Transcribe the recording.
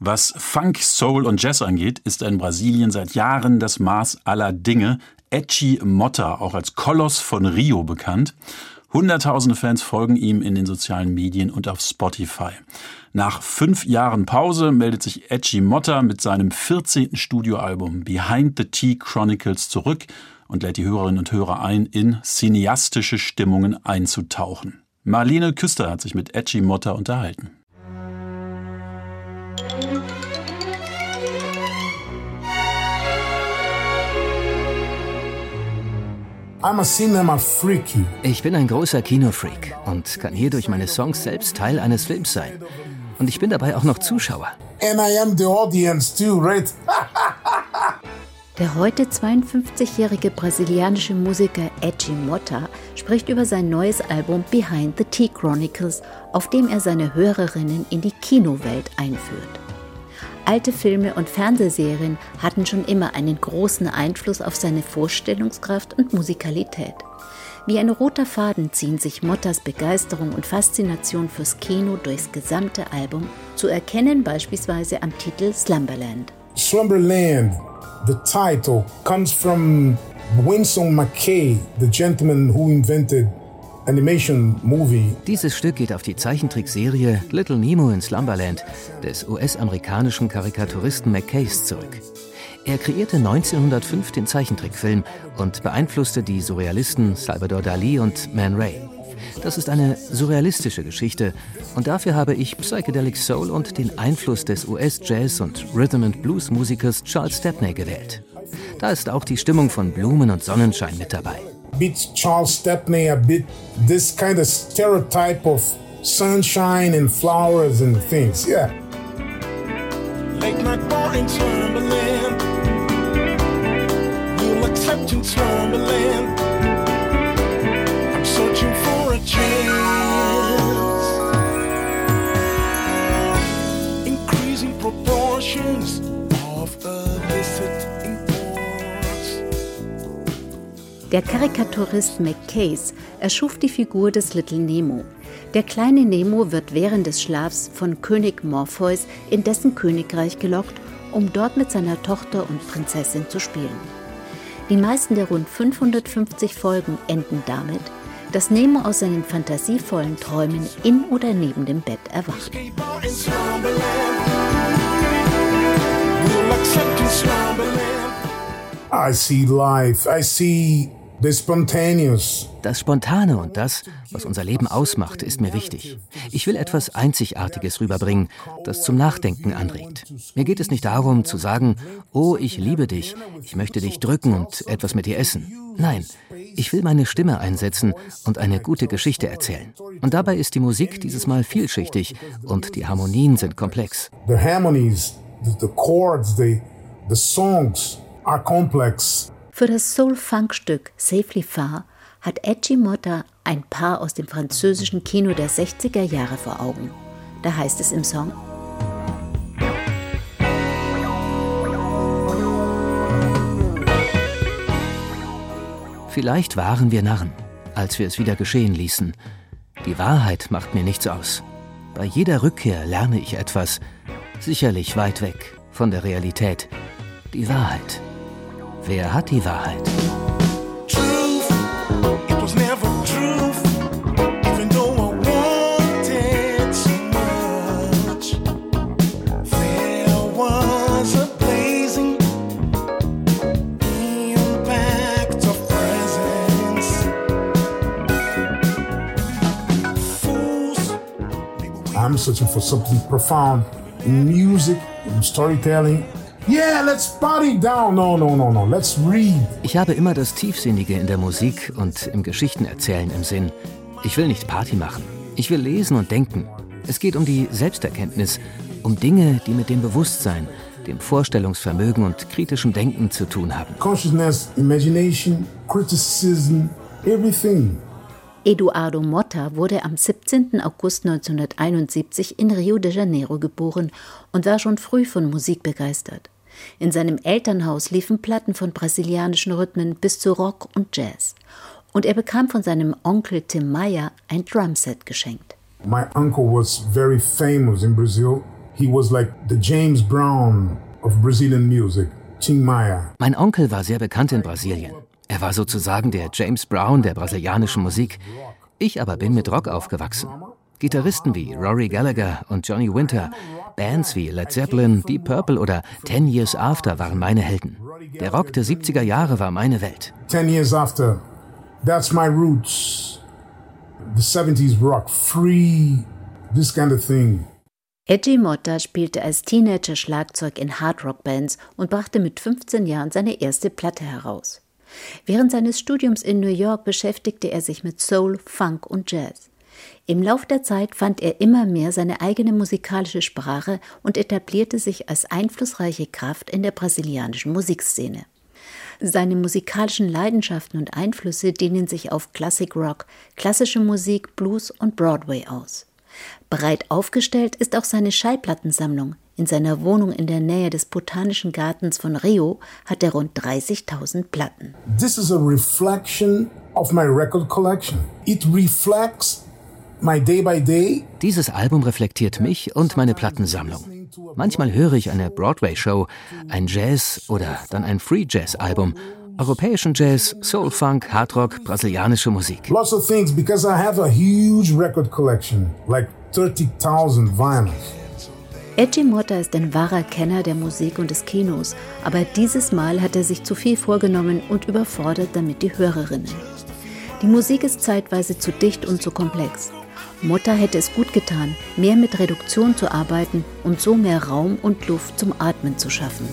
Was Funk, Soul und Jazz angeht, ist er in Brasilien seit Jahren das Maß aller Dinge. Etchi Motta, auch als Koloss von Rio bekannt. Hunderttausende Fans folgen ihm in den sozialen Medien und auf Spotify. Nach fünf Jahren Pause meldet sich Etchi Motta mit seinem 14. Studioalbum Behind the Tea Chronicles zurück und lädt die Hörerinnen und Hörer ein, in cineastische Stimmungen einzutauchen. Marlene Küster hat sich mit Etchi Motta unterhalten. Ich bin ein großer Kinofreak und kann hier durch meine Songs selbst Teil eines Films sein. Und ich bin dabei auch noch Zuschauer. Der heute 52-jährige brasilianische Musiker Edgy Motta spricht über sein neues Album Behind the Tea Chronicles, auf dem er seine Hörerinnen in die Kinowelt einführt. Alte Filme und Fernsehserien hatten schon immer einen großen Einfluss auf seine Vorstellungskraft und Musikalität. Wie ein roter Faden ziehen sich Mottas Begeisterung und Faszination fürs Kino durchs gesamte Album, zu erkennen beispielsweise am Titel Slumberland. Slumberland, the title, comes from Winston McKay, the gentleman who invented. Dieses Stück geht auf die Zeichentrickserie Little Nemo in Slumberland des US-amerikanischen Karikaturisten McCays zurück. Er kreierte 1905 den Zeichentrickfilm und beeinflusste die Surrealisten Salvador Dali und Man Ray. Das ist eine surrealistische Geschichte und dafür habe ich Psychedelic Soul und den Einfluss des US-Jazz- und Rhythm-and-Blues-Musikers Charles Stepney gewählt. Da ist auch die Stimmung von Blumen und Sonnenschein mit dabei bit Charles Stepney, a bit this kind of stereotype of sunshine and flowers and things. Yeah. Late night bar in Slumberland. You'll accept in Slumberland. I'm searching for a chance. Der Karikaturist McCase erschuf die Figur des Little Nemo. Der kleine Nemo wird während des Schlafs von König Morpheus in dessen Königreich gelockt, um dort mit seiner Tochter und Prinzessin zu spielen. Die meisten der rund 550 Folgen enden damit, dass Nemo aus seinen fantasievollen Träumen in oder neben dem Bett erwacht. I see life. I see das Spontane und das, was unser Leben ausmacht, ist mir wichtig. Ich will etwas Einzigartiges rüberbringen, das zum Nachdenken anregt. Mir geht es nicht darum zu sagen, oh, ich liebe dich, ich möchte dich drücken und etwas mit dir essen. Nein, ich will meine Stimme einsetzen und eine gute Geschichte erzählen. Und dabei ist die Musik dieses Mal vielschichtig und die Harmonien sind komplex. The harmonies, the chords, the, the songs are complex. Für das Soul-Funk-Stück Safely Far hat Edgy Motta ein Paar aus dem französischen Kino der 60er Jahre vor Augen. Da heißt es im Song, Vielleicht waren wir Narren, als wir es wieder geschehen ließen. Die Wahrheit macht mir nichts aus. Bei jeder Rückkehr lerne ich etwas, sicherlich weit weg von der Realität. Die Wahrheit. Wer hat die Wahrheit? I'm searching for something profound in music, in storytelling, Yeah, let's party down. No, no, no, no. Let's read. Ich habe immer das Tiefsinnige in der Musik und im Geschichtenerzählen im Sinn. Ich will nicht Party machen. Ich will lesen und denken. Es geht um die Selbsterkenntnis, um Dinge, die mit dem Bewusstsein, dem Vorstellungsvermögen und kritischem Denken zu tun haben. Consciousness, imagination, criticism, everything. Eduardo Motta wurde am 17. August 1971 in Rio de Janeiro geboren und war schon früh von Musik begeistert. In seinem Elternhaus liefen Platten von brasilianischen Rhythmen bis zu Rock und Jazz. Und er bekam von seinem Onkel Tim Maia ein Drumset geschenkt. My uncle was very famous in Brazil. He was like the James Brown of Brazilian music. Tim Maia. Mein Onkel war sehr bekannt in Brasilien. Er war sozusagen der James Brown der brasilianischen Musik. Ich aber bin mit Rock aufgewachsen. Gitarristen wie Rory Gallagher und Johnny Winter, Bands wie Led Zeppelin, Deep Purple oder Ten Years After waren meine Helden. Der Rock der 70er Jahre war meine Welt. Ten Years After, that's my roots. The 70s rock, free, this kind of thing. Edgy Motta spielte als Teenager Schlagzeug in Hardrock-Bands und brachte mit 15 Jahren seine erste Platte heraus. Während seines Studiums in New York beschäftigte er sich mit Soul, Funk und Jazz. Im Lauf der Zeit fand er immer mehr seine eigene musikalische Sprache und etablierte sich als einflussreiche Kraft in der brasilianischen Musikszene. Seine musikalischen Leidenschaften und Einflüsse dehnen sich auf Classic Rock, klassische Musik, Blues und Broadway aus. Breit aufgestellt ist auch seine Schallplattensammlung. In seiner Wohnung in der Nähe des Botanischen Gartens von Rio hat er rund 30.000 Platten. This is a reflection of my record collection. It reflects my day by day. Dieses Album reflektiert mich und meine Plattensammlung. Manchmal höre ich eine Broadway-Show, ein Jazz- oder dann ein Free-Jazz-Album europäischen Jazz, Soul Funk, Hard Rock, brasilianische Musik. Lots of things because I have a huge record collection, like 30,000 vinyls. Edgy Motta ist ein wahrer Kenner der Musik und des Kinos, aber dieses Mal hat er sich zu viel vorgenommen und überfordert damit die Hörerinnen. Die Musik ist zeitweise zu dicht und zu komplex. Motta hätte es gut getan, mehr mit Reduktion zu arbeiten und so mehr Raum und Luft zum Atmen zu schaffen.